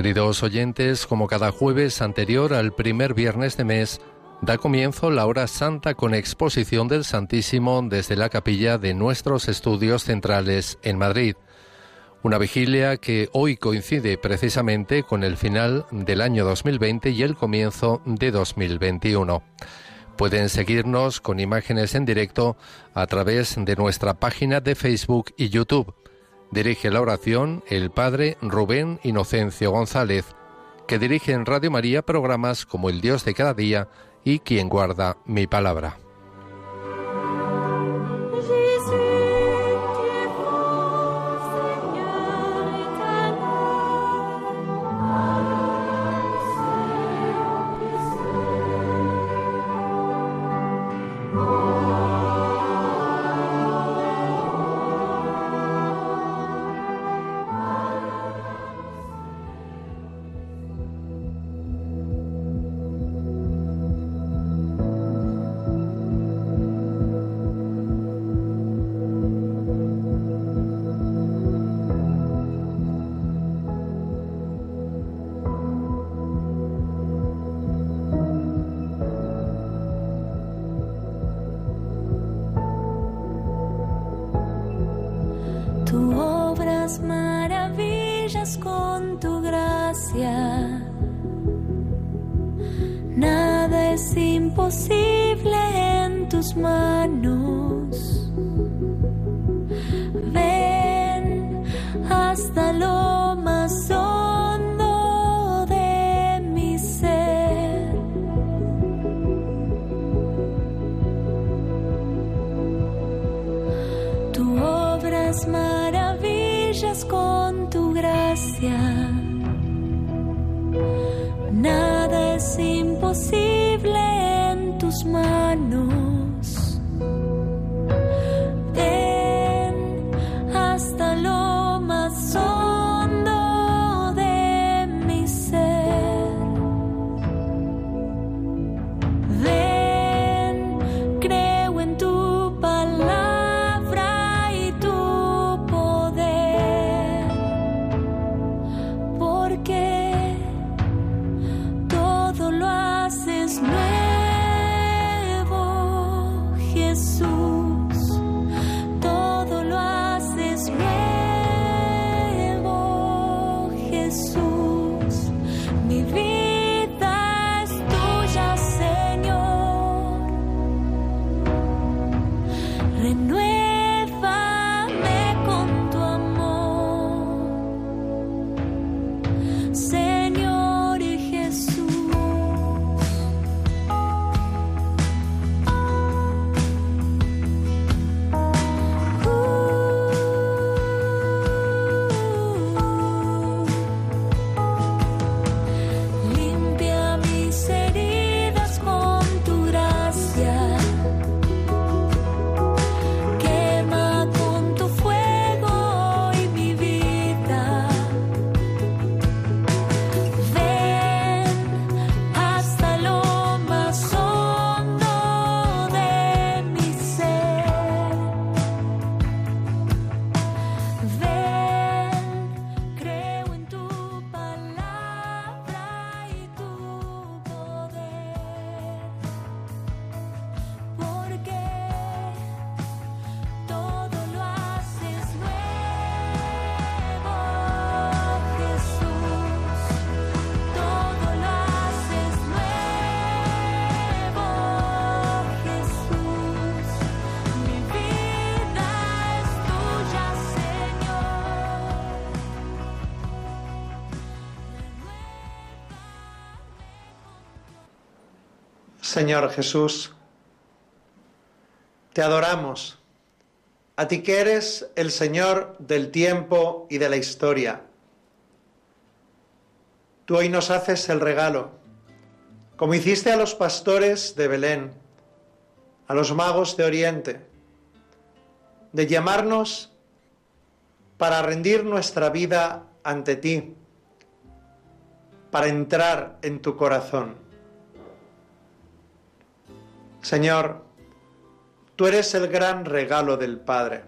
Queridos oyentes, como cada jueves anterior al primer viernes de mes, da comienzo la hora santa con exposición del Santísimo desde la capilla de nuestros estudios centrales en Madrid. Una vigilia que hoy coincide precisamente con el final del año 2020 y el comienzo de 2021. Pueden seguirnos con imágenes en directo a través de nuestra página de Facebook y YouTube. Dirige la oración el Padre Rubén Inocencio González, que dirige en Radio María programas como El Dios de cada día y Quien guarda mi palabra. Señor Jesús, te adoramos, a ti que eres el Señor del tiempo y de la historia. Tú hoy nos haces el regalo, como hiciste a los pastores de Belén, a los magos de Oriente, de llamarnos para rendir nuestra vida ante ti, para entrar en tu corazón. Señor, tú eres el gran regalo del Padre.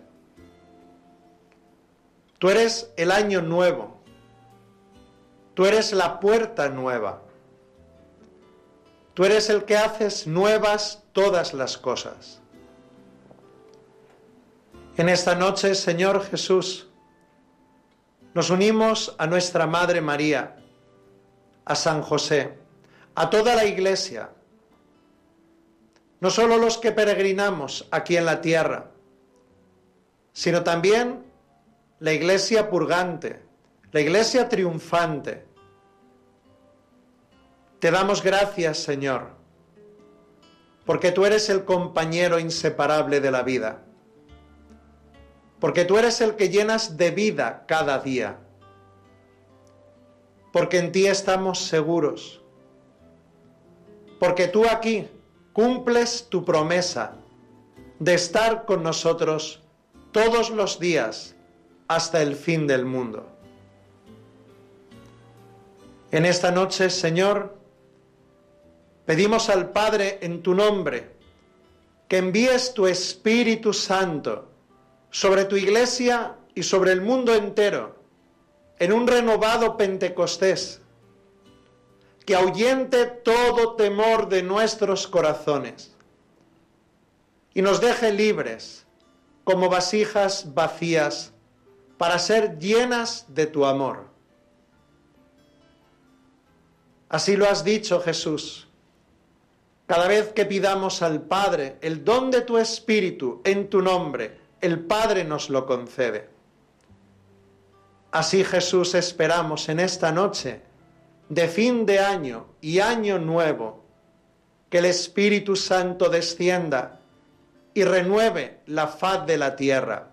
Tú eres el año nuevo. Tú eres la puerta nueva. Tú eres el que haces nuevas todas las cosas. En esta noche, Señor Jesús, nos unimos a nuestra Madre María, a San José, a toda la Iglesia, no solo los que peregrinamos aquí en la tierra, sino también la Iglesia purgante, la Iglesia triunfante. Te damos gracias, Señor, porque tú eres el compañero inseparable de la vida porque tú eres el que llenas de vida cada día, porque en ti estamos seguros, porque tú aquí cumples tu promesa de estar con nosotros todos los días hasta el fin del mundo. En esta noche, Señor, pedimos al Padre en tu nombre que envíes tu Espíritu Santo sobre tu iglesia y sobre el mundo entero, en un renovado Pentecostés, que ahuyente todo temor de nuestros corazones y nos deje libres como vasijas vacías para ser llenas de tu amor. Así lo has dicho Jesús. Cada vez que pidamos al Padre el don de tu Espíritu en tu nombre, el Padre nos lo concede. Así Jesús esperamos en esta noche de fin de año y año nuevo, que el Espíritu Santo descienda y renueve la faz de la tierra.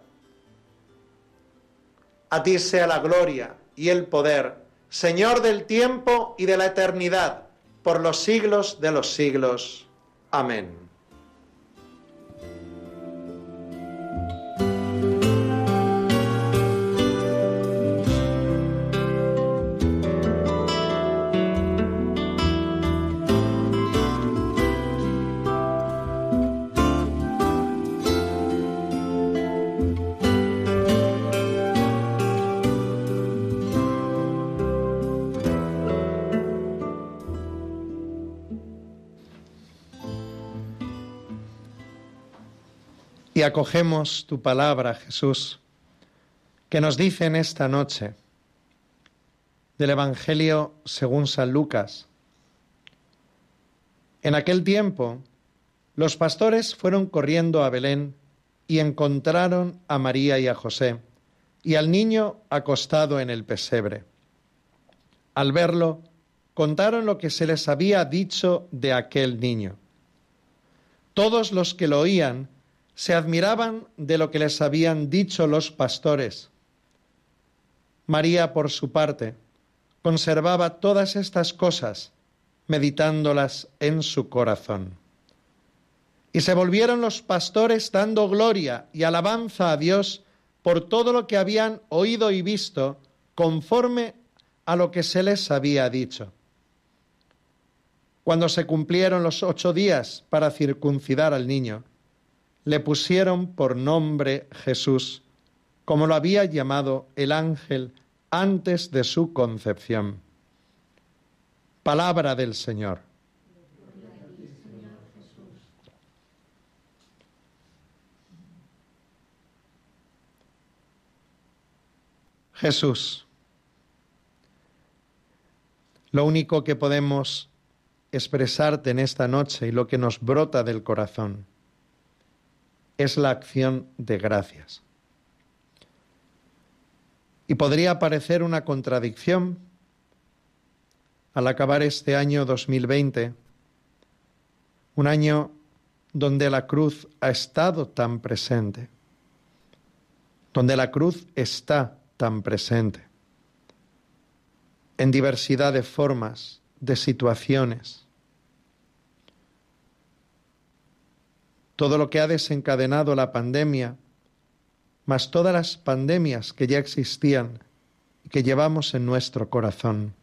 A ti sea la gloria y el poder, Señor del tiempo y de la eternidad, por los siglos de los siglos. Amén. Y acogemos tu palabra, Jesús, que nos dice en esta noche del Evangelio según San Lucas. En aquel tiempo, los pastores fueron corriendo a Belén y encontraron a María y a José y al niño acostado en el pesebre. Al verlo, contaron lo que se les había dicho de aquel niño. Todos los que lo oían se admiraban de lo que les habían dicho los pastores. María, por su parte, conservaba todas estas cosas, meditándolas en su corazón. Y se volvieron los pastores dando gloria y alabanza a Dios por todo lo que habían oído y visto, conforme a lo que se les había dicho. Cuando se cumplieron los ocho días para circuncidar al niño, le pusieron por nombre Jesús, como lo había llamado el ángel antes de su concepción. Palabra del Señor. Jesús, lo único que podemos expresarte en esta noche y lo que nos brota del corazón es la acción de gracias. Y podría parecer una contradicción al acabar este año 2020, un año donde la cruz ha estado tan presente, donde la cruz está tan presente, en diversidad de formas, de situaciones, todo lo que ha desencadenado la pandemia, más todas las pandemias que ya existían y que llevamos en nuestro corazón.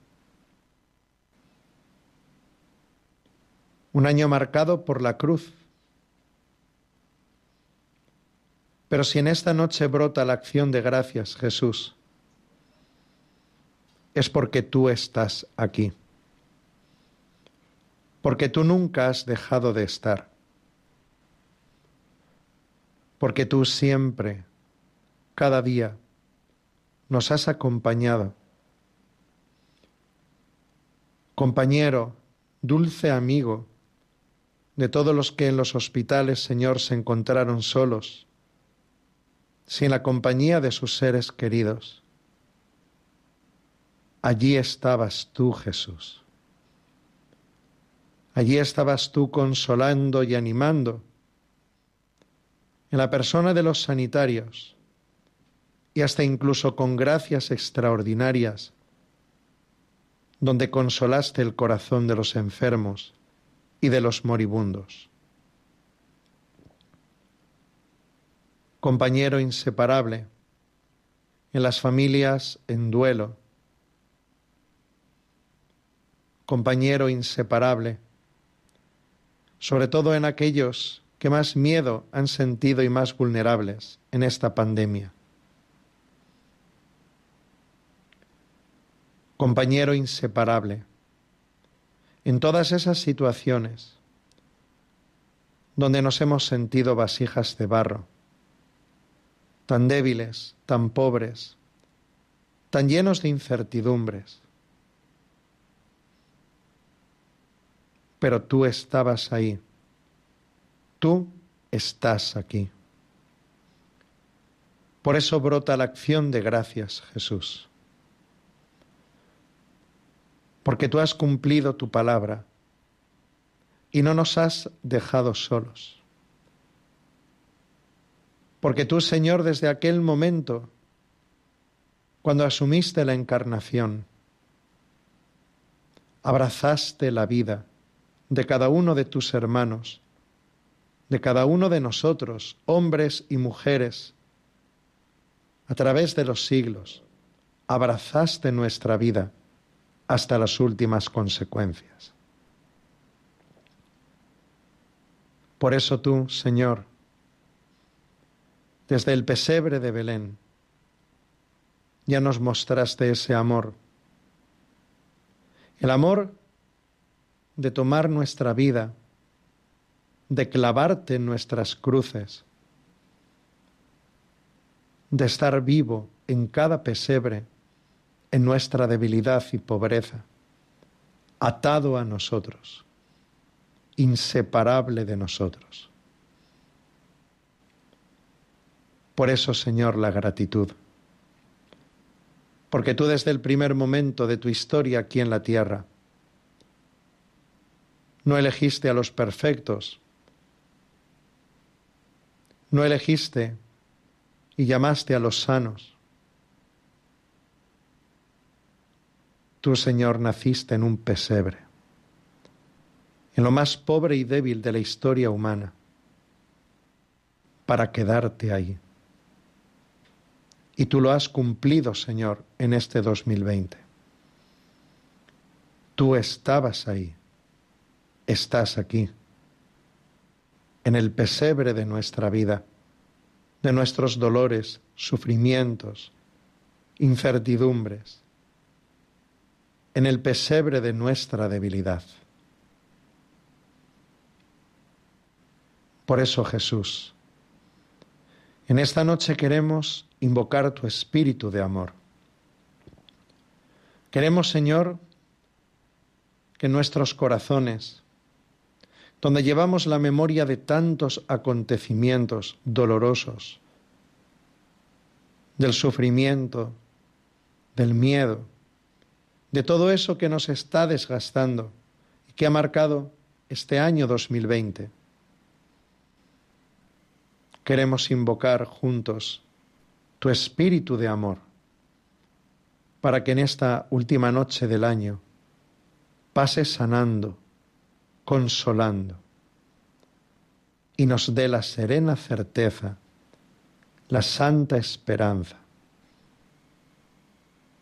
Un año marcado por la cruz. Pero si en esta noche brota la acción de gracias, Jesús, es porque tú estás aquí, porque tú nunca has dejado de estar, porque tú siempre, cada día, nos has acompañado. Compañero, dulce amigo de todos los que en los hospitales, Señor, se encontraron solos, sin la compañía de sus seres queridos. Allí estabas tú, Jesús. Allí estabas tú consolando y animando en la persona de los sanitarios y hasta incluso con gracias extraordinarias, donde consolaste el corazón de los enfermos y de los moribundos. Compañero inseparable en las familias en duelo, compañero inseparable, sobre todo en aquellos que más miedo han sentido y más vulnerables en esta pandemia. Compañero inseparable, en todas esas situaciones donde nos hemos sentido vasijas de barro, tan débiles, tan pobres, tan llenos de incertidumbres, pero tú estabas ahí. Tú estás aquí. Por eso brota la acción de gracias, Jesús. Porque tú has cumplido tu palabra y no nos has dejado solos. Porque tú, Señor, desde aquel momento, cuando asumiste la encarnación, abrazaste la vida de cada uno de tus hermanos, de cada uno de nosotros, hombres y mujeres, a través de los siglos, abrazaste nuestra vida hasta las últimas consecuencias. Por eso tú, Señor, desde el pesebre de Belén, ya nos mostraste ese amor, el amor de tomar nuestra vida, de clavarte en nuestras cruces, de estar vivo en cada pesebre, en nuestra debilidad y pobreza, atado a nosotros, inseparable de nosotros. Por eso, Señor, la gratitud, porque tú desde el primer momento de tu historia aquí en la tierra, no elegiste a los perfectos. No elegiste y llamaste a los sanos. Tú, Señor, naciste en un pesebre, en lo más pobre y débil de la historia humana, para quedarte ahí. Y tú lo has cumplido, Señor, en este 2020. Tú estabas ahí estás aquí, en el pesebre de nuestra vida, de nuestros dolores, sufrimientos, incertidumbres, en el pesebre de nuestra debilidad. Por eso Jesús, en esta noche queremos invocar tu espíritu de amor. Queremos, Señor, que nuestros corazones donde llevamos la memoria de tantos acontecimientos dolorosos, del sufrimiento, del miedo, de todo eso que nos está desgastando y que ha marcado este año 2020. Queremos invocar juntos tu espíritu de amor para que en esta última noche del año pases sanando, consolando y nos dé la serena certeza, la santa esperanza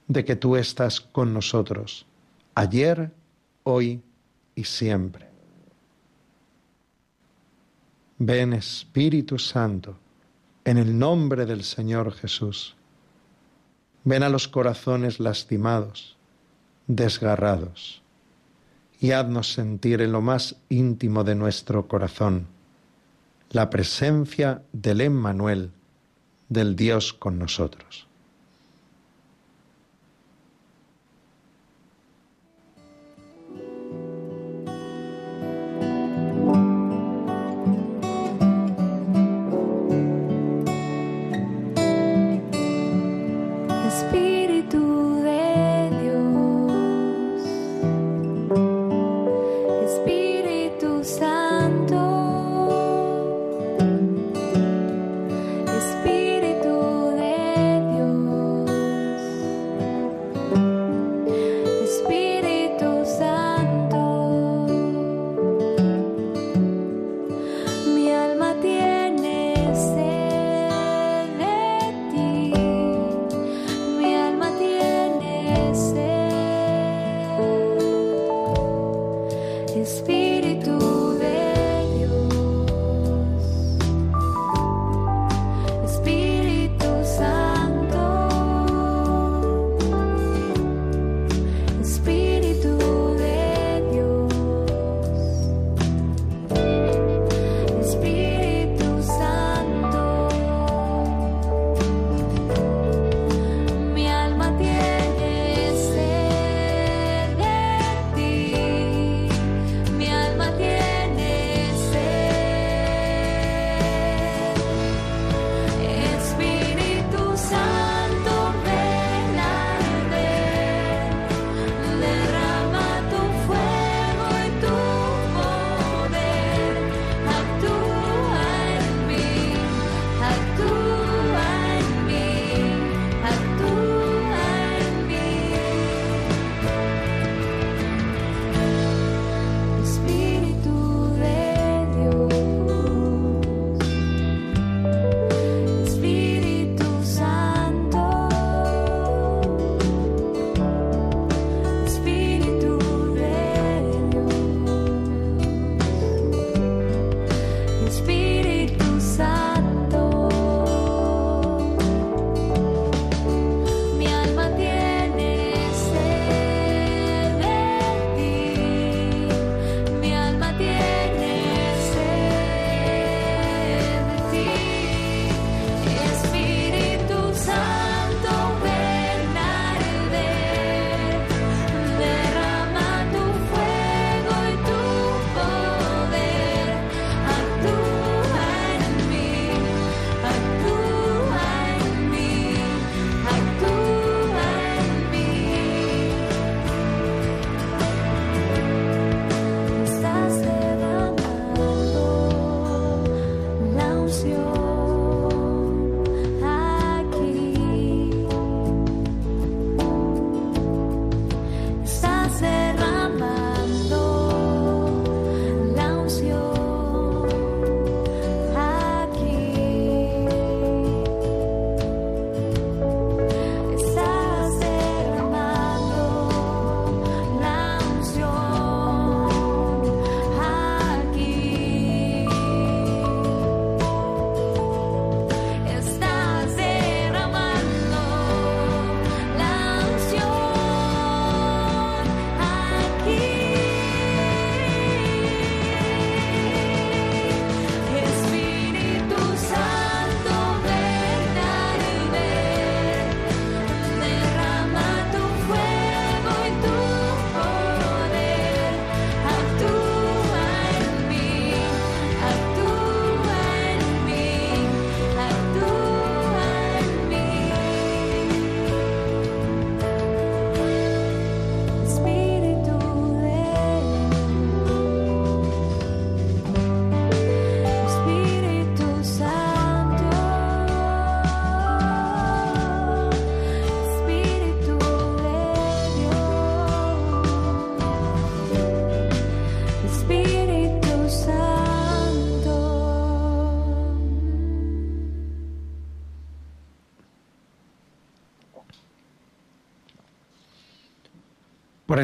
de que tú estás con nosotros ayer, hoy y siempre. Ven Espíritu Santo, en el nombre del Señor Jesús. Ven a los corazones lastimados, desgarrados y haznos sentir en lo más íntimo de nuestro corazón la presencia del Emmanuel, del Dios con nosotros.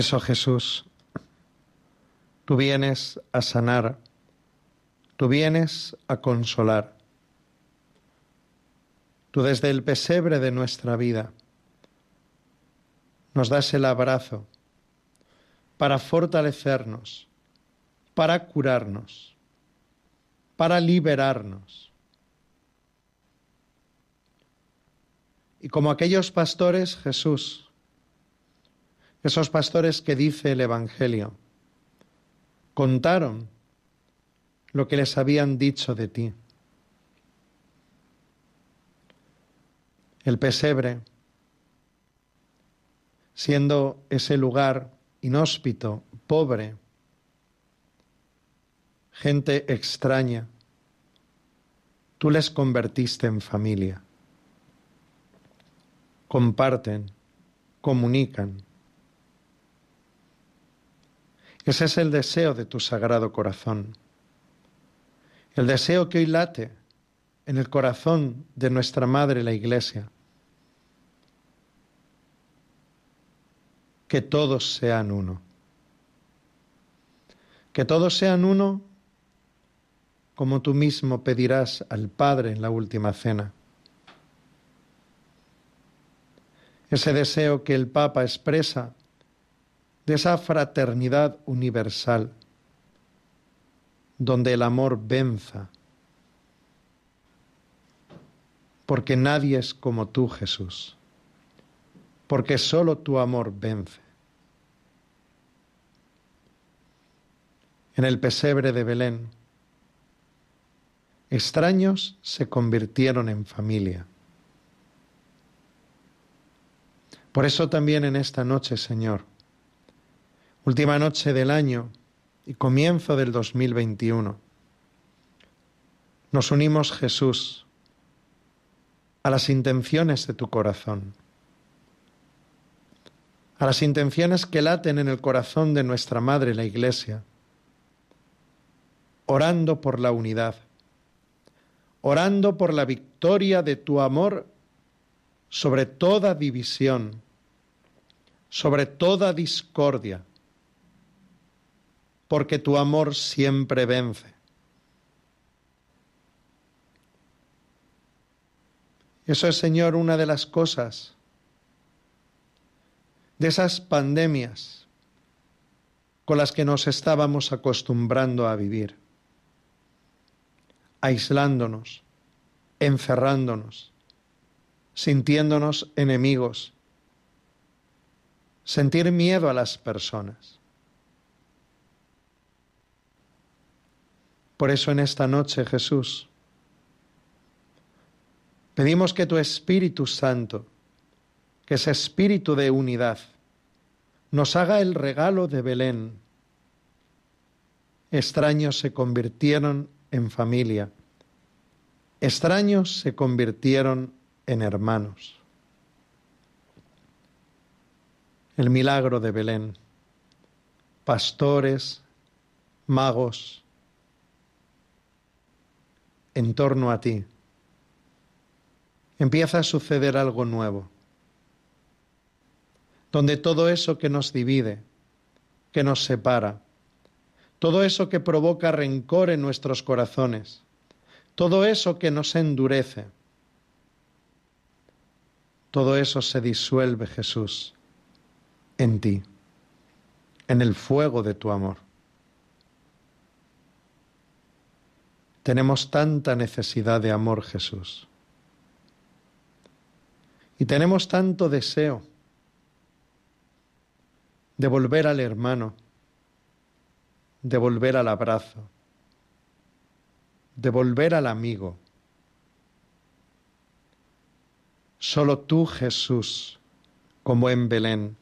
Eso Jesús, tú vienes a sanar, tú vienes a consolar. Tú desde el pesebre de nuestra vida nos das el abrazo para fortalecernos, para curarnos, para liberarnos. Y como aquellos pastores, Jesús, esos pastores que dice el Evangelio, contaron lo que les habían dicho de ti. El pesebre, siendo ese lugar inhóspito, pobre, gente extraña, tú les convertiste en familia. Comparten, comunican. Ese es el deseo de tu sagrado corazón. El deseo que hoy late en el corazón de nuestra Madre la Iglesia. Que todos sean uno. Que todos sean uno como tú mismo pedirás al Padre en la última cena. Ese deseo que el Papa expresa de esa fraternidad universal, donde el amor venza, porque nadie es como tú, Jesús, porque solo tu amor vence. En el pesebre de Belén, extraños se convirtieron en familia. Por eso también en esta noche, Señor, última noche del año y comienzo del 2021, nos unimos, Jesús, a las intenciones de tu corazón, a las intenciones que laten en el corazón de nuestra Madre la Iglesia, orando por la unidad, orando por la victoria de tu amor sobre toda división, sobre toda discordia, porque tu amor siempre vence. Eso es, Señor, una de las cosas de esas pandemias con las que nos estábamos acostumbrando a vivir, aislándonos, encerrándonos, sintiéndonos enemigos, sentir miedo a las personas. Por eso en esta noche, Jesús, Pedimos que tu Espíritu Santo, que es espíritu de unidad, nos haga el regalo de Belén. Extraños se convirtieron en familia, extraños se convirtieron en hermanos. El milagro de Belén, pastores, magos, en torno a ti empieza a suceder algo nuevo, donde todo eso que nos divide, que nos separa, todo eso que provoca rencor en nuestros corazones, todo eso que nos endurece, todo eso se disuelve, Jesús, en ti, en el fuego de tu amor. Tenemos tanta necesidad de amor, Jesús. Y tenemos tanto deseo de volver al hermano, de volver al abrazo, de volver al amigo. Solo tú, Jesús, como en Belén,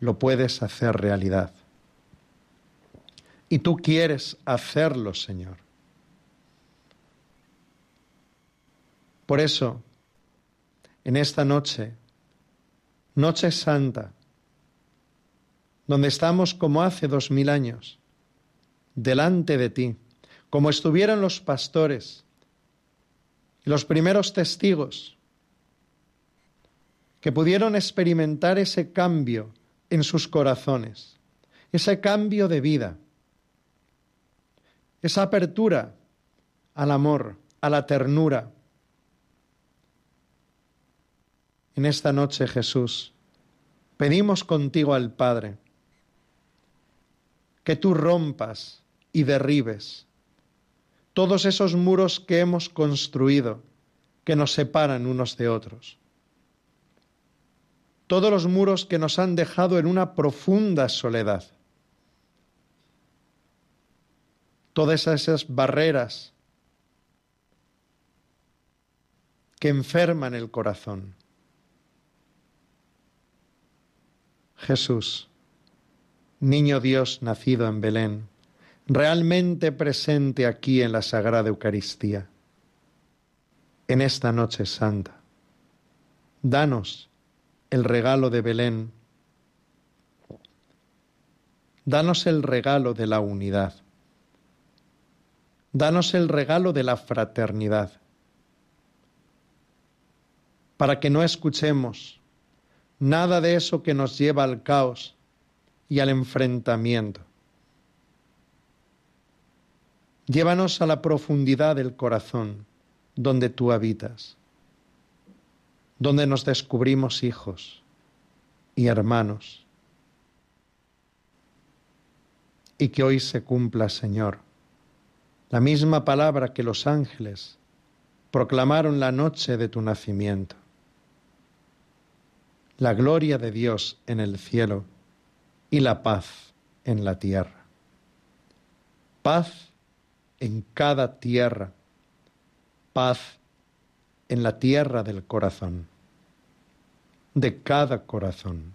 lo puedes hacer realidad. Y tú quieres hacerlo, Señor. Por eso, en esta noche, noche santa, donde estamos como hace dos mil años, delante de ti, como estuvieron los pastores y los primeros testigos que pudieron experimentar ese cambio en sus corazones, ese cambio de vida, esa apertura al amor, a la ternura, En esta noche, Jesús, pedimos contigo al Padre que tú rompas y derribes todos esos muros que hemos construido, que nos separan unos de otros. Todos los muros que nos han dejado en una profunda soledad. Todas esas barreras que enferman el corazón. Jesús, niño Dios nacido en Belén, realmente presente aquí en la Sagrada Eucaristía, en esta noche santa. Danos el regalo de Belén, danos el regalo de la unidad, danos el regalo de la fraternidad, para que no escuchemos nada de eso que nos lleva al caos y al enfrentamiento. Llévanos a la profundidad del corazón donde tú habitas, donde nos descubrimos hijos y hermanos. Y que hoy se cumpla, Señor, la misma palabra que los ángeles proclamaron la noche de tu nacimiento la gloria de Dios en el cielo y la paz en la tierra. Paz en cada tierra, paz en la tierra del corazón, de cada corazón.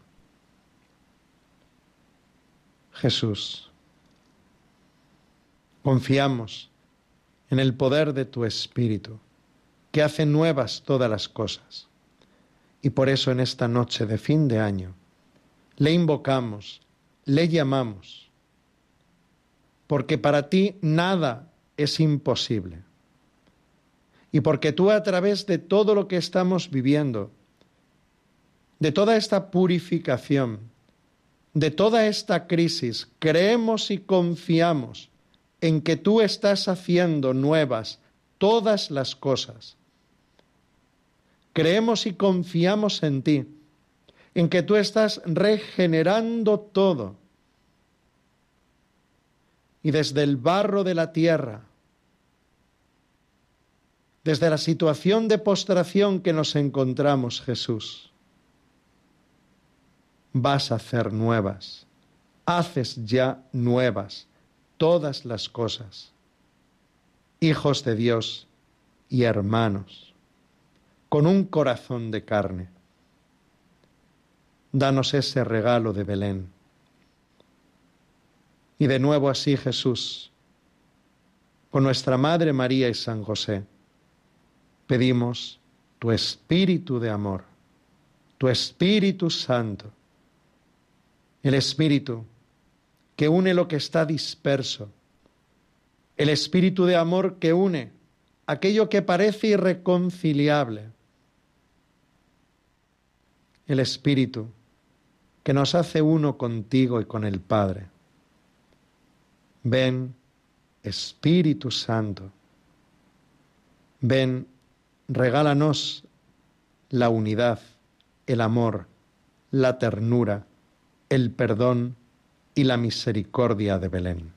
Jesús, confiamos en el poder de tu Espíritu, que hace nuevas todas las cosas y por eso en esta noche de fin de año le invocamos, le llamamos, porque para ti nada es imposible. Y porque tú a través de todo lo que estamos viviendo, de toda esta purificación, de toda esta crisis, creemos y confiamos en que tú estás haciendo nuevas todas las cosas Creemos y confiamos en ti, en que tú estás regenerando todo. Y desde el barro de la tierra, desde la situación de postración que nos encontramos, Jesús, vas a hacer nuevas, haces ya nuevas todas las cosas, hijos de Dios y hermanos con un corazón de carne. Danos ese regalo de Belén. Y de nuevo así Jesús, con nuestra Madre María y San José, pedimos tu espíritu de amor, tu Espíritu Santo, el Espíritu que une lo que está disperso, el Espíritu de amor que une aquello que parece irreconciliable, el Espíritu que nos hace uno contigo y con el Padre. Ven, Espíritu Santo, ven, regálanos la unidad, el amor, la ternura, el perdón y la misericordia de Belén.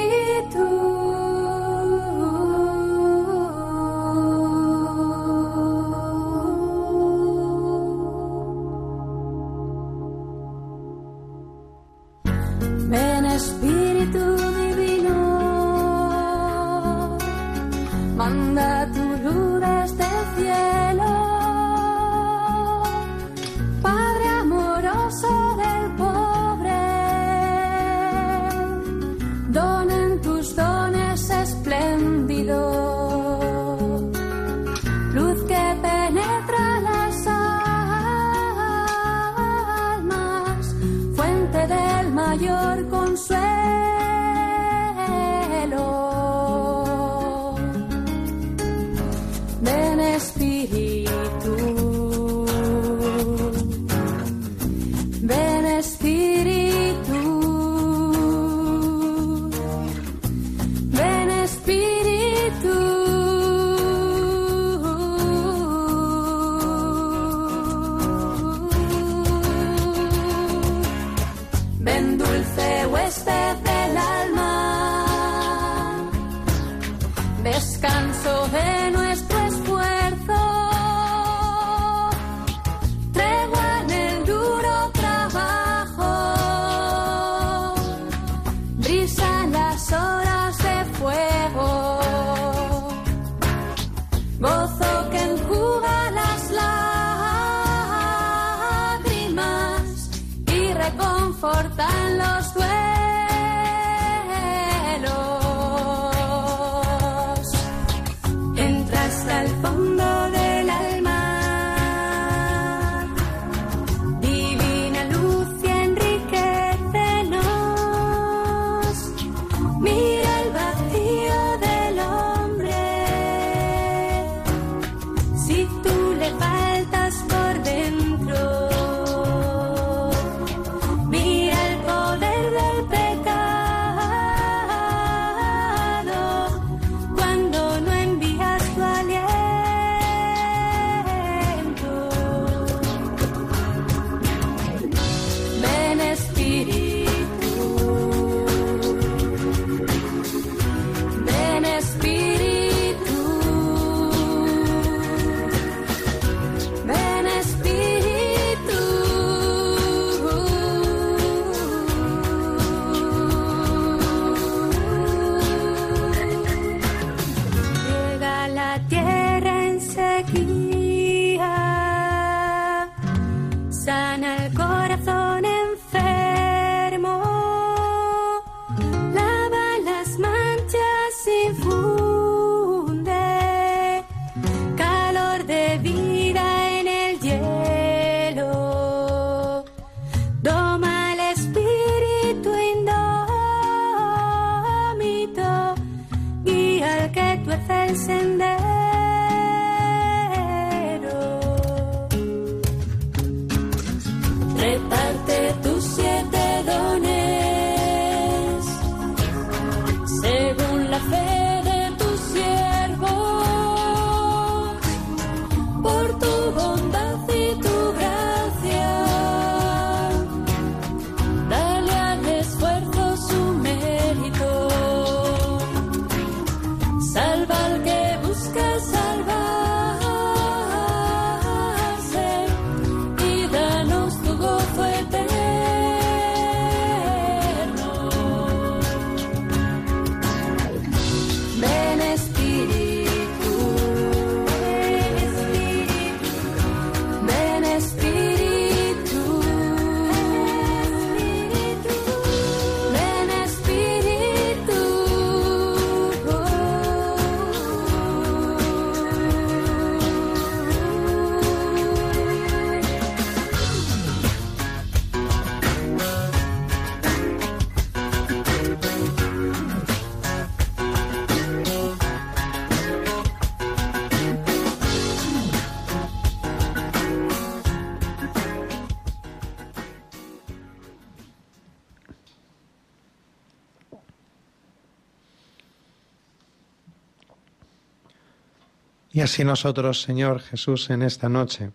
Y así nosotros, Señor Jesús, en esta noche,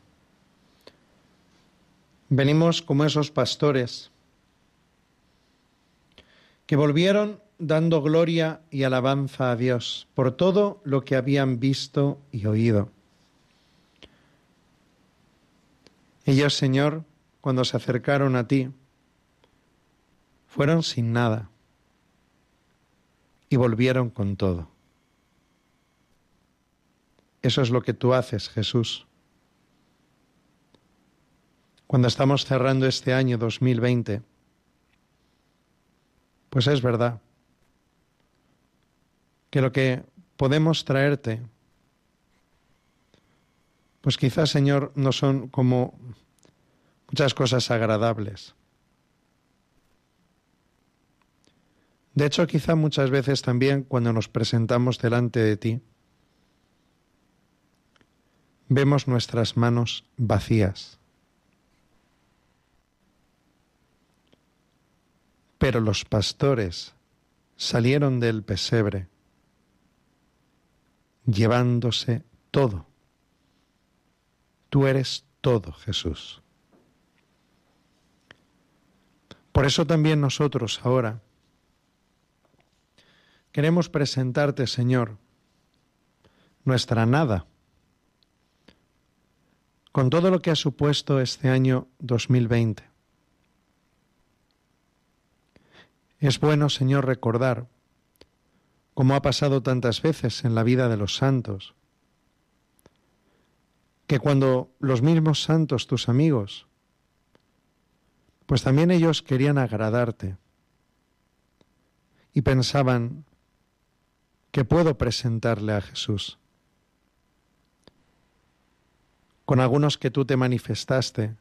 venimos como esos pastores que volvieron dando gloria y alabanza a Dios por todo lo que habían visto y oído. Ellos, Señor, cuando se acercaron a ti, fueron sin nada y volvieron con todo. Eso es lo que tú haces, Jesús. Cuando estamos cerrando este año 2020, pues es verdad que lo que podemos traerte, pues quizás, Señor, no son como muchas cosas agradables. De hecho, quizá muchas veces también cuando nos presentamos delante de ti, vemos nuestras manos vacías. Pero los pastores salieron del pesebre llevándose todo. Tú eres todo, Jesús. Por eso también nosotros ahora queremos presentarte, Señor, nuestra nada, con todo lo que ha supuesto este año 2020. Es bueno, Señor, recordar, como ha pasado tantas veces en la vida de los santos, que cuando los mismos santos, tus amigos, pues también ellos querían agradarte y pensaban que puedo presentarle a Jesús. Con algunos que tú te manifestaste,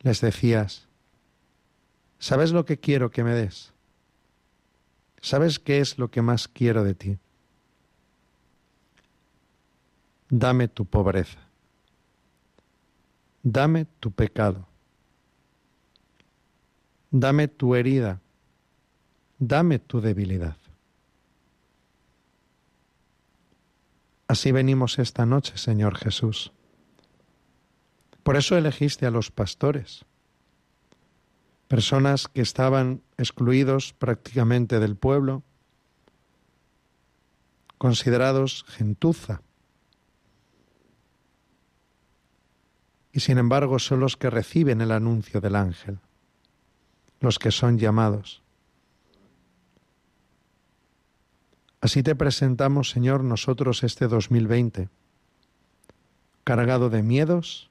les decías, ¿sabes lo que quiero que me des? ¿Sabes qué es lo que más quiero de ti? Dame tu pobreza. Dame tu pecado. Dame tu herida. Dame tu debilidad. Así venimos esta noche, Señor Jesús. Por eso elegiste a los pastores, personas que estaban excluidos prácticamente del pueblo, considerados gentuza. Y sin embargo son los que reciben el anuncio del ángel los que son llamados. Así te presentamos, Señor, nosotros este 2020, cargado de miedos,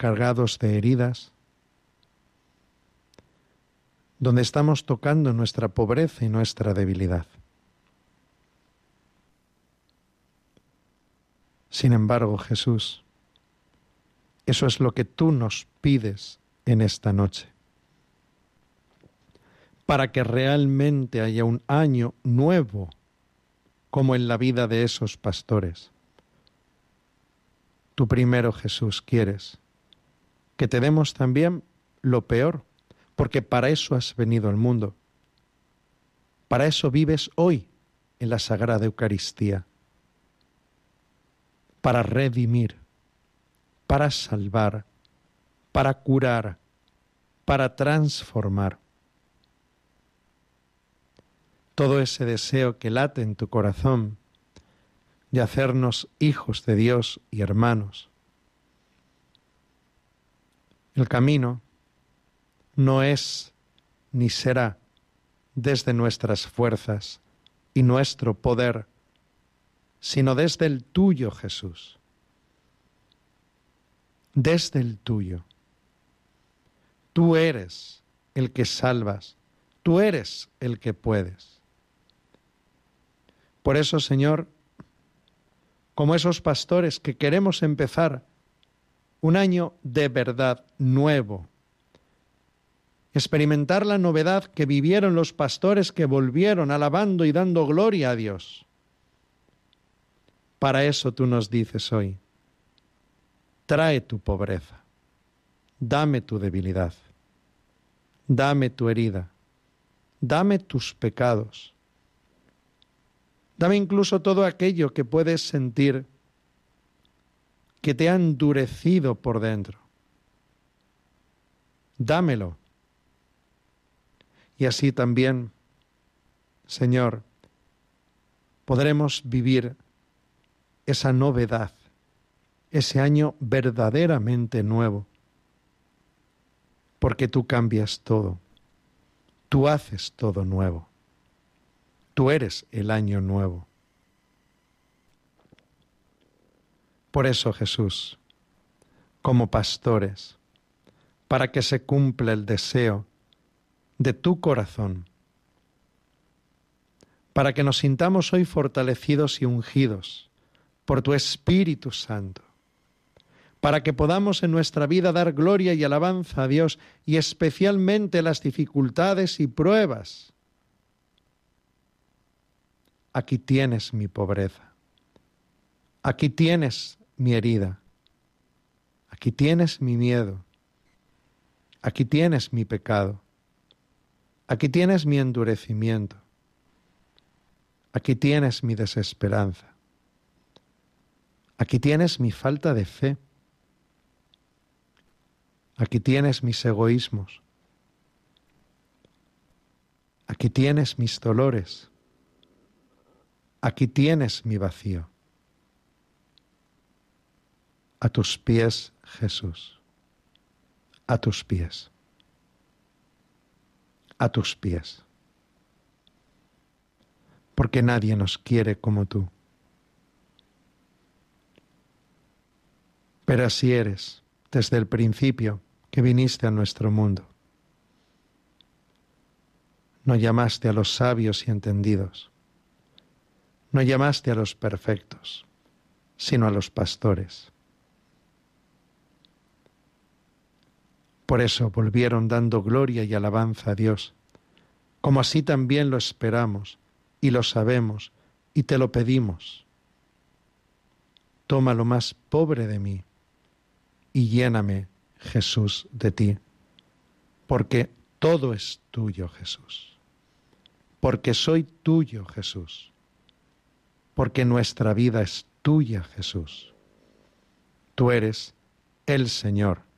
cargados de heridas, donde estamos tocando nuestra pobreza y nuestra debilidad. Sin embargo, Jesús, eso es lo que tú nos pides en esta noche para que realmente haya un año nuevo, como en la vida de esos pastores. Tú primero, Jesús, quieres que te demos también lo peor, porque para eso has venido al mundo. Para eso vives hoy en la Sagrada Eucaristía. Para redimir, para salvar, para curar, para transformar todo ese deseo que late en tu corazón de hacernos hijos de Dios y hermanos. El camino no es ni será desde nuestras fuerzas y nuestro poder, sino desde el tuyo, Jesús. Desde el tuyo. Tú eres el que salvas, tú eres el que puedes. Por eso, Señor, como esos pastores que queremos empezar un año de verdad nuevo, experimentar la novedad que vivieron los pastores que volvieron alabando y dando gloria a Dios. Para eso tú nos dices hoy, trae tu pobreza, dame tu debilidad, dame tu herida, dame tus pecados Dame incluso todo aquello que puedes sentir que te ha endurecido por dentro. Dámelo. Y así también, Señor, podremos vivir esa novedad, ese año verdaderamente nuevo, porque tú cambias todo, tú haces todo nuevo. Tú eres el año nuevo. Por eso Jesús, como pastores, para que se cumpla el deseo de tu corazón, para que nos sintamos hoy fortalecidos y ungidos por tu Espíritu Santo, para que podamos en nuestra vida dar gloria y alabanza a Dios y especialmente las dificultades y pruebas. Aquí tienes mi pobreza, aquí tienes mi herida, aquí tienes mi miedo, aquí tienes mi pecado, aquí tienes mi endurecimiento, Aquí tienes mi desesperanza. Aquí tienes mi falta de fe. Aquí tienes mis egoísmos. Aquí tienes mis dolores. Aquí tienes mi vacío. A tus pies, Jesús. A tus pies. A tus pies. Porque nadie nos quiere como tú. Pero así eres desde el principio que viniste a nuestro mundo. No llamaste a los sabios y entendidos. No llamaste a los perfectos, sino a los pastores. Por eso volvieron dando gloria y alabanza a Dios, como así también lo esperamos y lo sabemos y te lo pedimos. Toma lo más pobre de mí y lléname, Jesús, de ti, porque todo es tuyo, Jesús, porque soy tuyo, Jesús, porque nuestra vida es tuya, Jesús. Tú eres el Señor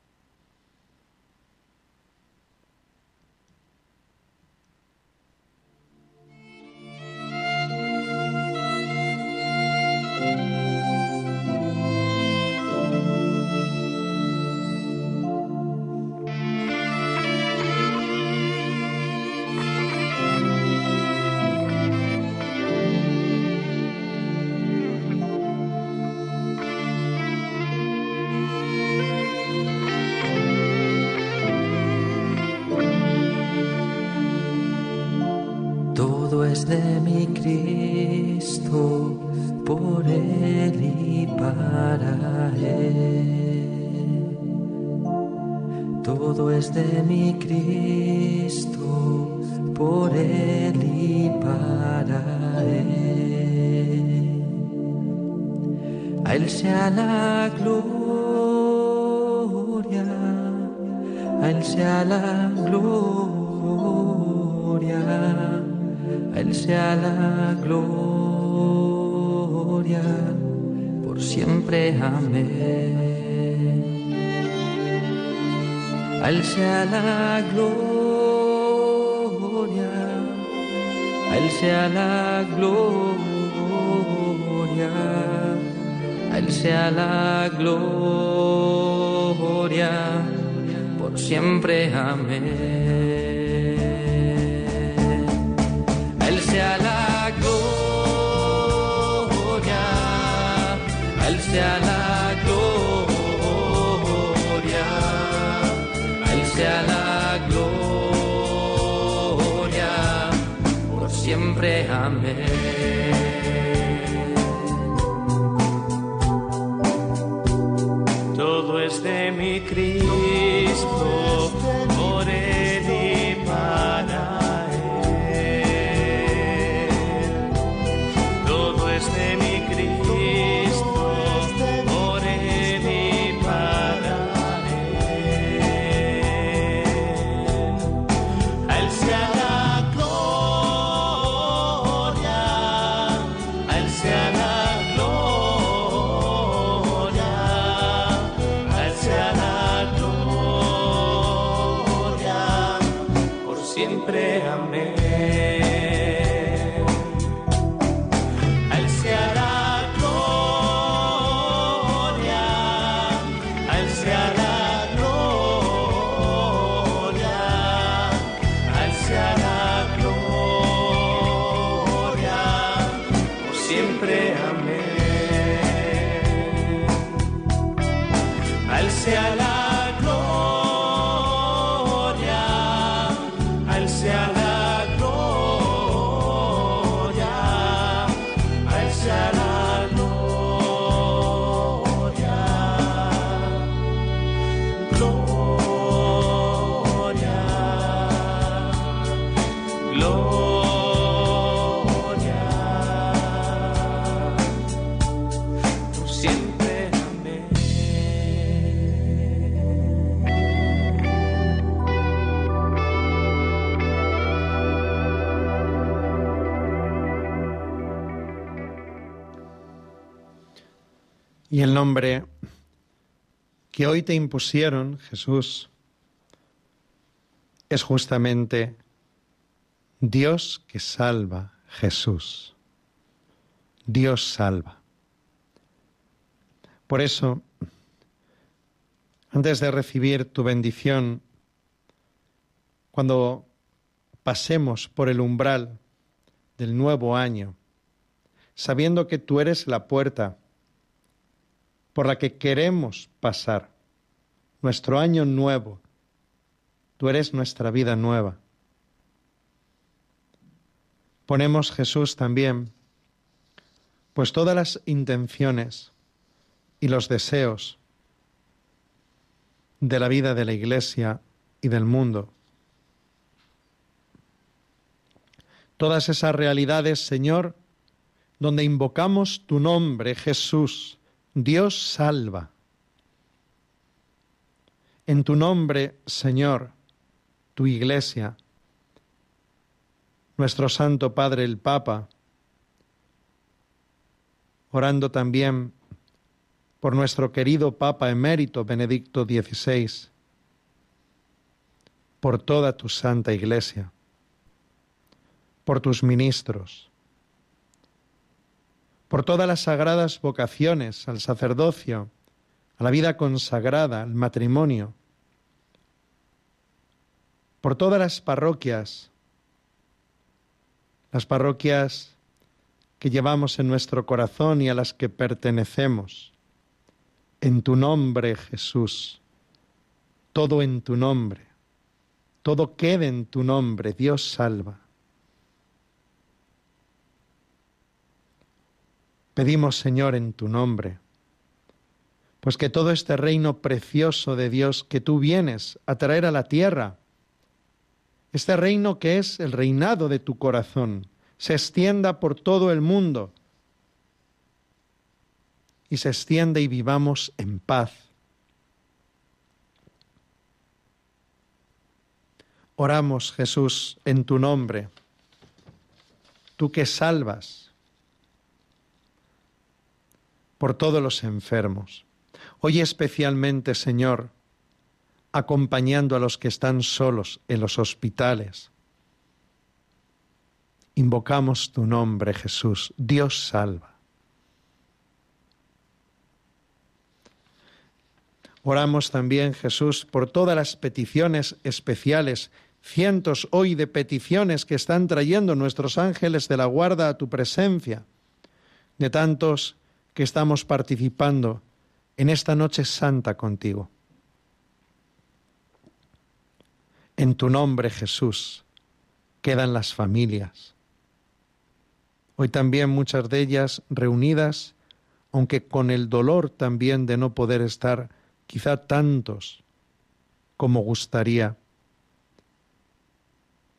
por Él y para Él. A Él sea la gloria, a Él sea la gloria, a Él sea la gloria, por siempre amén. al sea la gloria, al sea la gloria, al sea la gloria, por siempre. Amén. Al sea la gloria, al sea la sea la el nombre que hoy te impusieron, Jesús, es justamente Dios que salva, Jesús. Dios salva. Por eso, antes de recibir tu bendición, cuando pasemos por el umbral del nuevo año, sabiendo que tú eres la puerta por la que queremos pasar, nuestro año nuevo, tú eres nuestra vida nueva. Ponemos Jesús también, pues todas las intenciones y los deseos de la vida de la Iglesia y del mundo. Todas esas realidades, Señor, donde invocamos tu nombre, Jesús, Dios salva. En tu nombre, Señor, tu Iglesia, nuestro Santo Padre el Papa, orando también por nuestro querido Papa emérito Benedicto XVI, por toda tu Santa Iglesia, por tus ministros, por todas las sagradas vocaciones al sacerdocio, a la vida consagrada, al matrimonio, por todas las parroquias, las parroquias que llevamos en nuestro corazón y a las que pertenecemos en tu nombre, Jesús. Todo en tu nombre. Todo quede en tu nombre. Dios salva. Pedimos, Señor, en tu nombre, pues que todo este reino precioso de Dios que tú vienes a traer a la tierra, este reino que es el reinado de tu corazón, se extienda por todo el mundo y se extiende y vivamos en paz. Oramos, Jesús, en tu nombre, tú que salvas por todos los enfermos. Hoy especialmente, Señor, acompañando a los que están solos en los hospitales. Invocamos tu nombre, Jesús. Dios salva. Oramos también, Jesús, por todas las peticiones especiales, cientos hoy de peticiones que están trayendo nuestros ángeles de la guarda a tu presencia, de tantos que estamos participando en esta noche santa contigo. En tu nombre, Jesús, quedan las familias. Hoy también muchas de ellas reunidas, aunque con el dolor también de no poder estar quizá tantos como gustaría,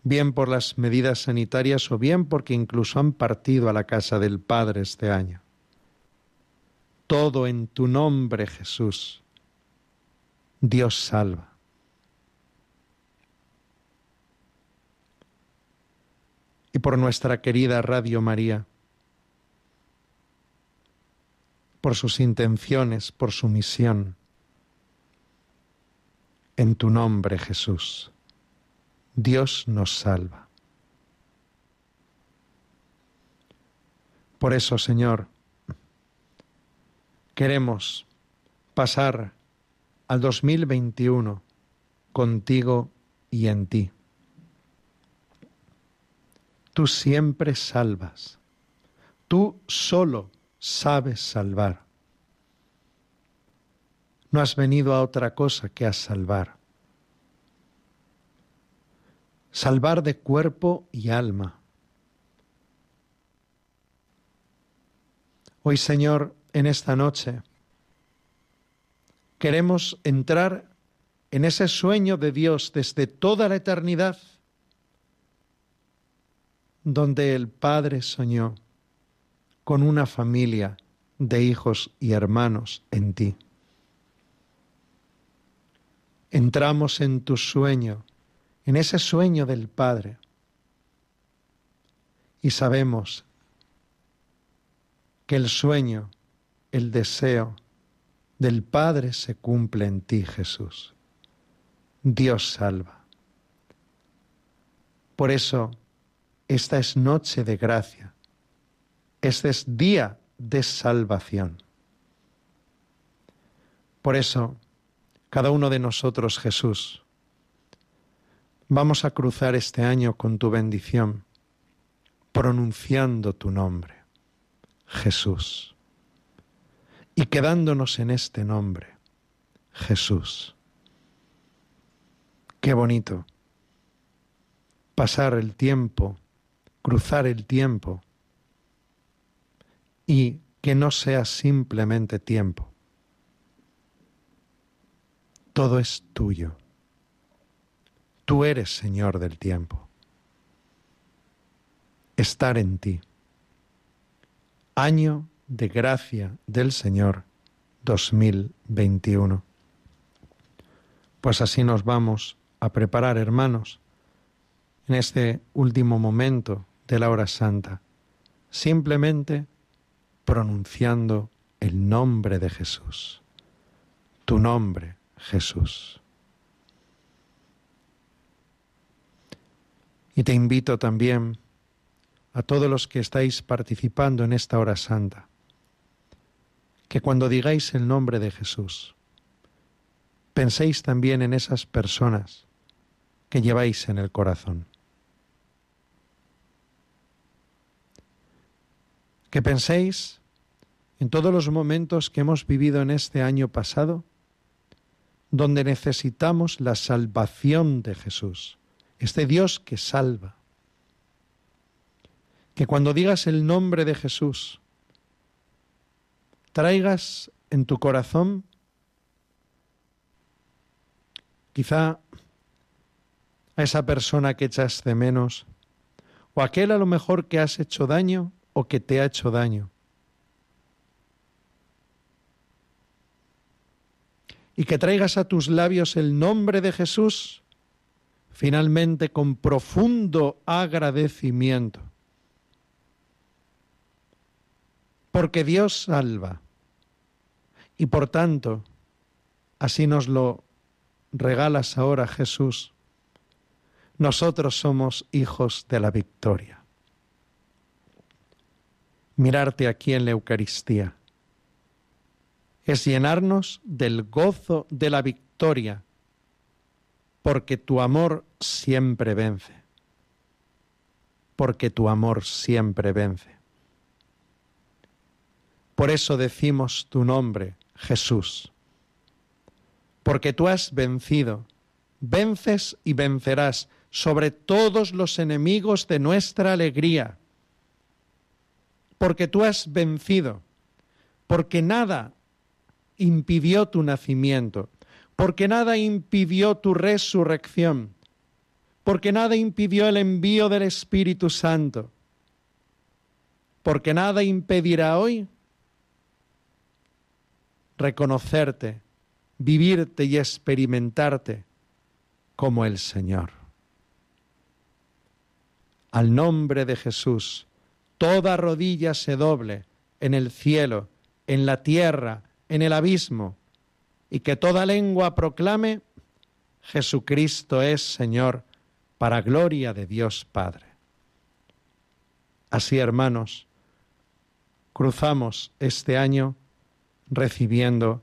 bien por las medidas sanitarias o bien porque incluso han partido a la casa del Padre este año. Todo en tu nombre, Jesús. Dios salva. Y por nuestra querida Radio María, por sus intenciones, por su misión, en tu nombre, Jesús. Dios nos salva. Por eso, Señor, queremos pasar al 2021 contigo y en ti. Tú siempre salvas. Tú solo sabes salvar no has venido a otra cosa que a salvar. Salvar de cuerpo y alma. Hoy, Señor, en esta noche, queremos entrar en ese sueño de Dios desde toda la eternidad, donde el Padre soñó con una familia de hijos y hermanos en ti. Entramos en tu sueño, en ese sueño del Padre, y sabemos que el sueño, el deseo, del Padre se cumple en ti, Jesús. Dios salva. Por eso, esta es noche de gracia. Este es día de salvación. Por eso, cada uno de nosotros, Jesús, vamos a cruzar este año con tu bendición, pronunciando tu nombre, Jesús, y quedándonos en este nombre, Jesús. Qué bonito pasar el tiempo, cruzar el tiempo, y que no sea simplemente tiempo. Todo es tuyo. Tú eres Señor del tiempo. Estar en ti. Año de gracia del Señor 2021. Pues así nos vamos a preparar, hermanos, en este último momento de la hora santa, simplemente pronunciando el nombre de Jesús, tu nombre, Jesús. Y te invito también a todos los que estáis participando en esta hora santa, que cuando digáis el nombre de Jesús, penséis también en esas personas que lleváis en el corazón. Que penséis en todos los momentos que hemos vivido en este año pasado, donde necesitamos la salvación de Jesús este Dios que salva. Que cuando digas el nombre de Jesús, traigas en tu corazón quizá a esa persona que echas de menos, o aquel a lo mejor que has hecho daño o que te ha hecho daño. Y que traigas a tus labios el nombre de Jesús finalmente con profundo agradecimiento. Porque Dios salva y por tanto, así nos lo regalas ahora Jesús, nosotros somos hijos de la victoria. Mirarte aquí en la Eucaristía es llenarnos del gozo de la victoria porque tu amor siempre vence, porque tu amor siempre vence. Por eso decimos tu nombre, Jesús, porque tú has vencido, vences y vencerás sobre todos los enemigos de nuestra alegría, porque tú has vencido, porque nada impidió tu nacimiento, porque nada impidió tu resurrección, porque nada impidió el envío del Espíritu Santo, porque nada impedirá hoy reconocerte, vivirte y experimentarte como el Señor. Al nombre de Jesús, toda rodilla se doble en el cielo, en la tierra, en el abismo, y que toda lengua proclame, Jesucristo es Señor, para gloria de Dios Padre. Así, hermanos, cruzamos este año recibiendo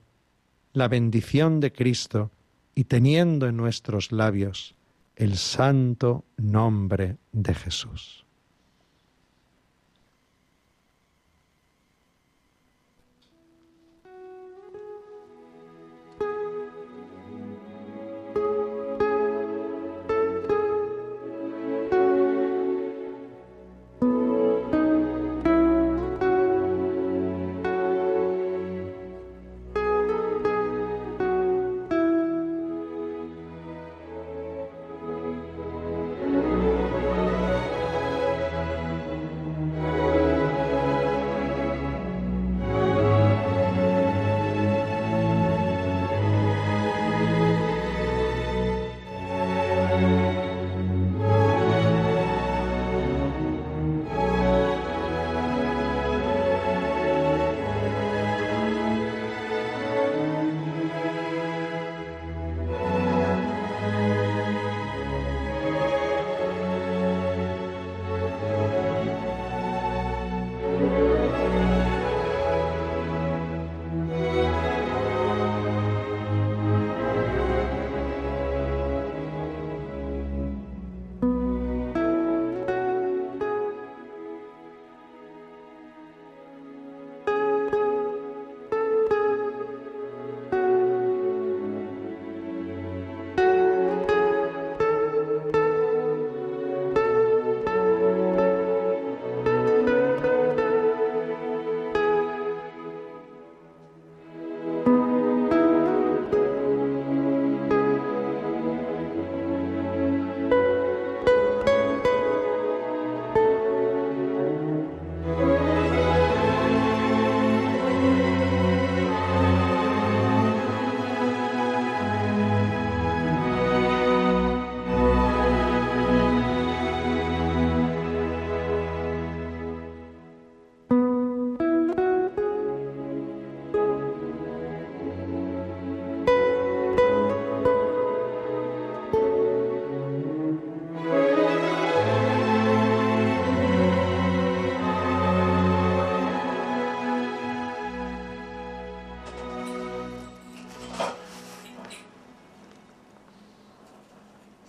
la bendición de Cristo y teniendo en nuestros labios el santo nombre de Jesús.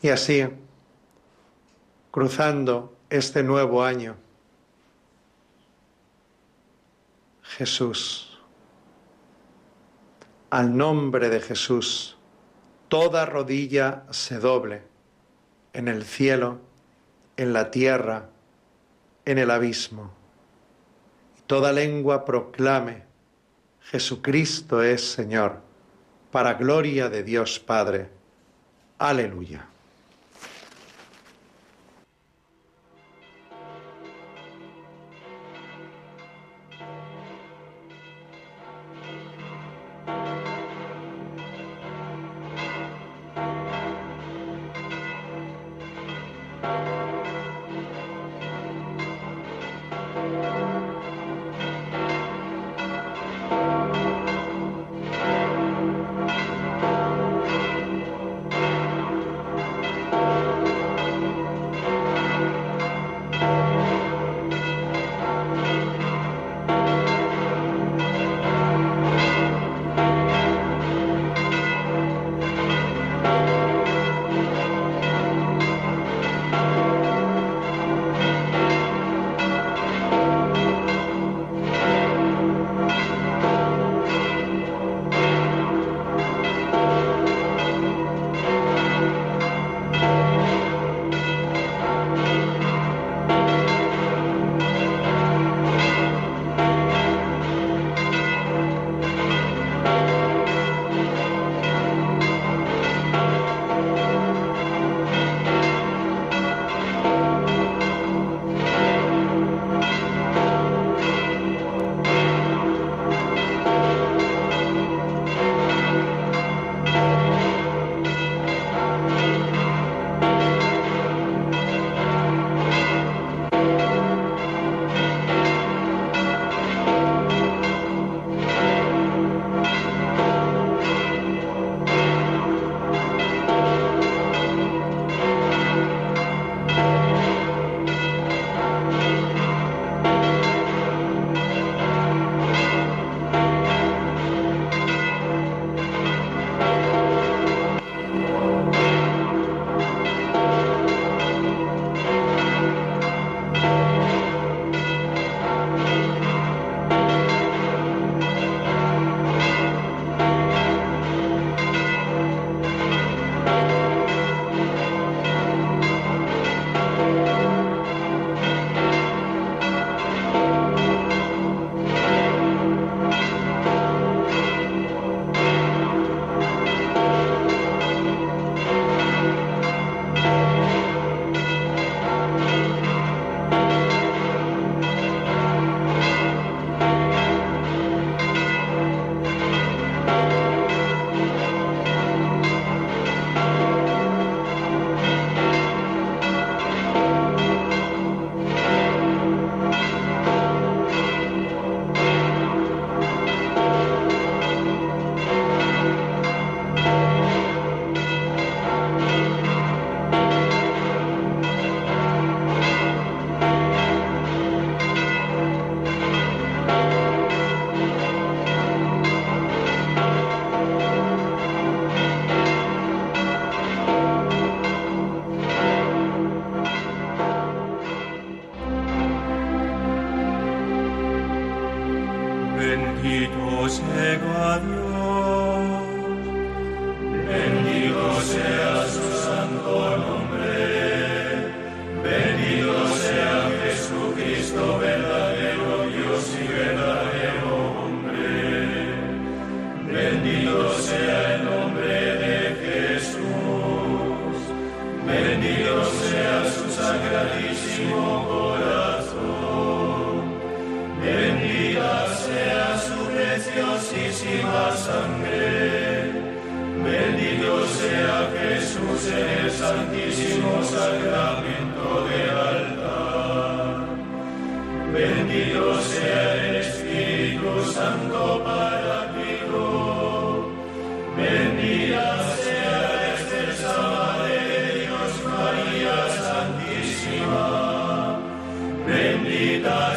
Y así, cruzando este nuevo año, Jesús, al nombre de Jesús, toda rodilla se doble en el cielo, en la tierra, en el abismo. Y toda lengua proclame, Jesucristo es Señor, para gloria de Dios Padre. Aleluya.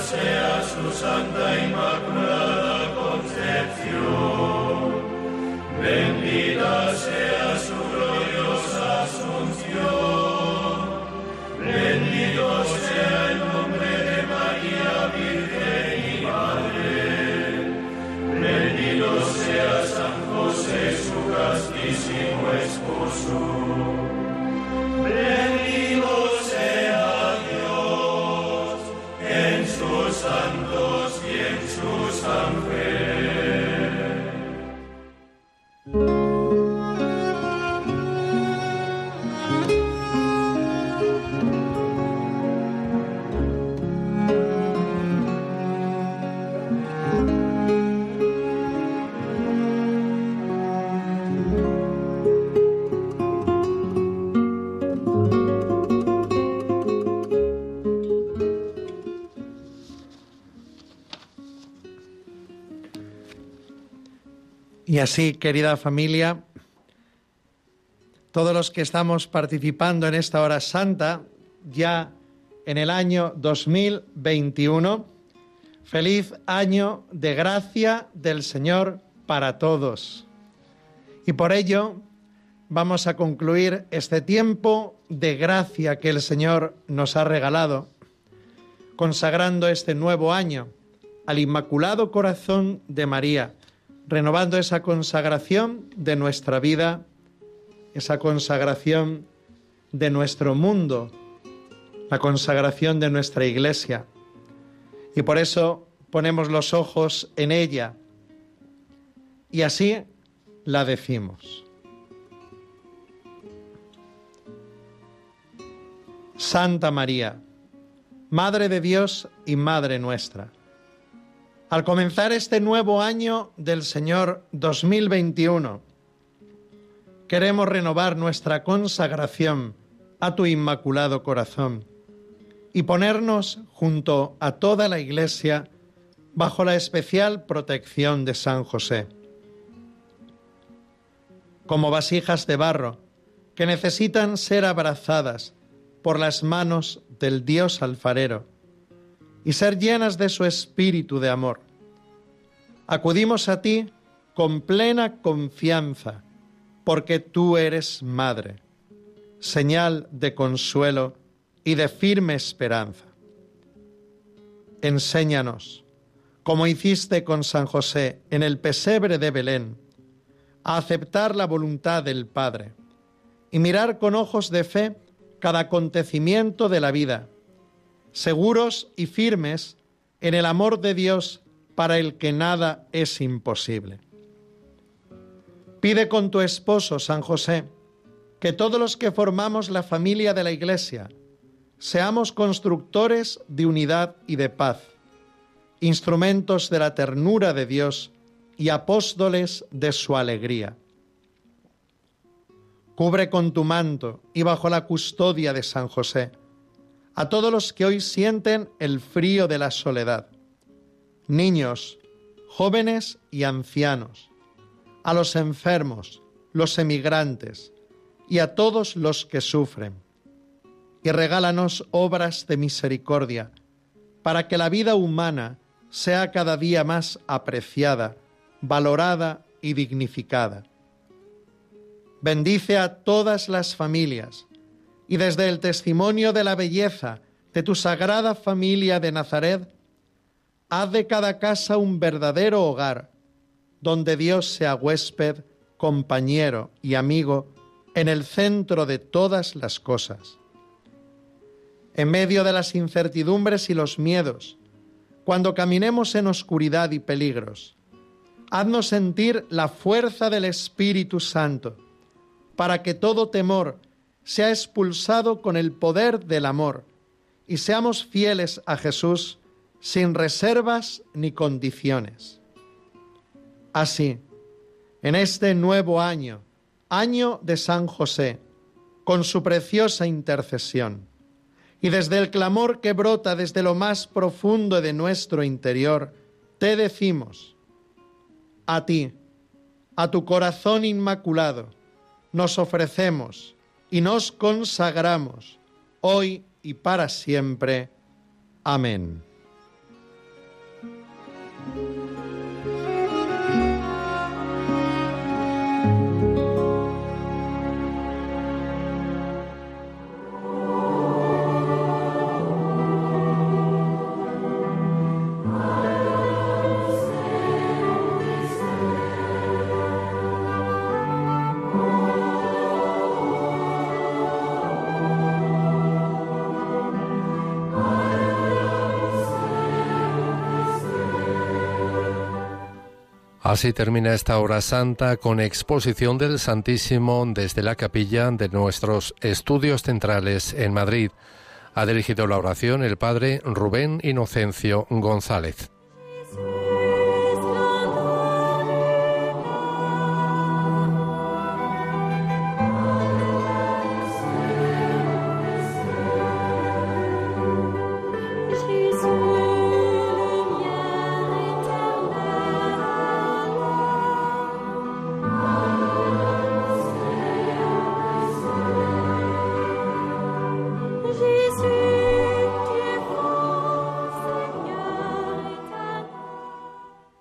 Sea su gloriosa así, querida familia, todos los que estamos participando en esta hora santa, ya en el año 2021, feliz año de gracia del Señor para todos. Y por ello vamos a concluir este tiempo de gracia que el Señor nos ha regalado, consagrando este nuevo año al Inmaculado Corazón de María renovando esa consagración de nuestra vida, esa consagración de nuestro mundo, la consagración de nuestra iglesia. Y por eso ponemos los ojos en ella y así la decimos. Santa María, Madre de Dios y Madre nuestra al comenzar este nuevo año del Señor 2021, queremos renovar nuestra consagración a tu inmaculado corazón y ponernos junto a toda la Iglesia bajo la especial protección de San José. Como vasijas de barro que necesitan ser abrazadas por las manos del Dios alfarero y ser llenas de su espíritu de amor acudimos a ti con plena confianza, porque tú eres madre, señal de consuelo y de firme esperanza. Enséñanos, como hiciste con San José en el pesebre de Belén, a aceptar la voluntad del Padre y mirar con ojos de fe cada acontecimiento de la vida, seguros y firmes en el amor de Dios para el que nada es imposible. Pide con tu esposo, San José, que todos los que formamos la familia de la Iglesia seamos constructores de unidad y de paz, instrumentos de la ternura de Dios y apóstoles de su alegría. Cubre con tu manto y bajo la custodia de San José a todos los que hoy sienten el frío de la soledad niños, jóvenes y ancianos, a los enfermos, los emigrantes y a todos los que sufren. Y regálanos obras de misericordia, para que la vida humana sea cada día más apreciada, valorada y dignificada. Bendice a todas las familias y desde el testimonio de la belleza de tu sagrada familia de Nazaret, haz de cada casa un verdadero hogar, donde Dios sea huésped, compañero y amigo en el centro de todas las cosas. En medio de las incertidumbres y los miedos, cuando caminemos en oscuridad y peligros, haznos sentir la fuerza del Espíritu Santo, para que todo temor sea expulsado con el poder del amor y seamos fieles a Jesús, sin reservas ni condiciones. Así, en este nuevo año, año de San José, con su preciosa intercesión, y desde el clamor que brota desde lo más profundo de nuestro interior, te decimos, a ti, a tu corazón inmaculado, nos ofrecemos y nos consagramos, hoy y para siempre. Amén. Así termina esta hora santa con exposición del Santísimo desde la capilla de nuestros estudios centrales en Madrid. Ha dirigido la oración el padre Rubén Inocencio González.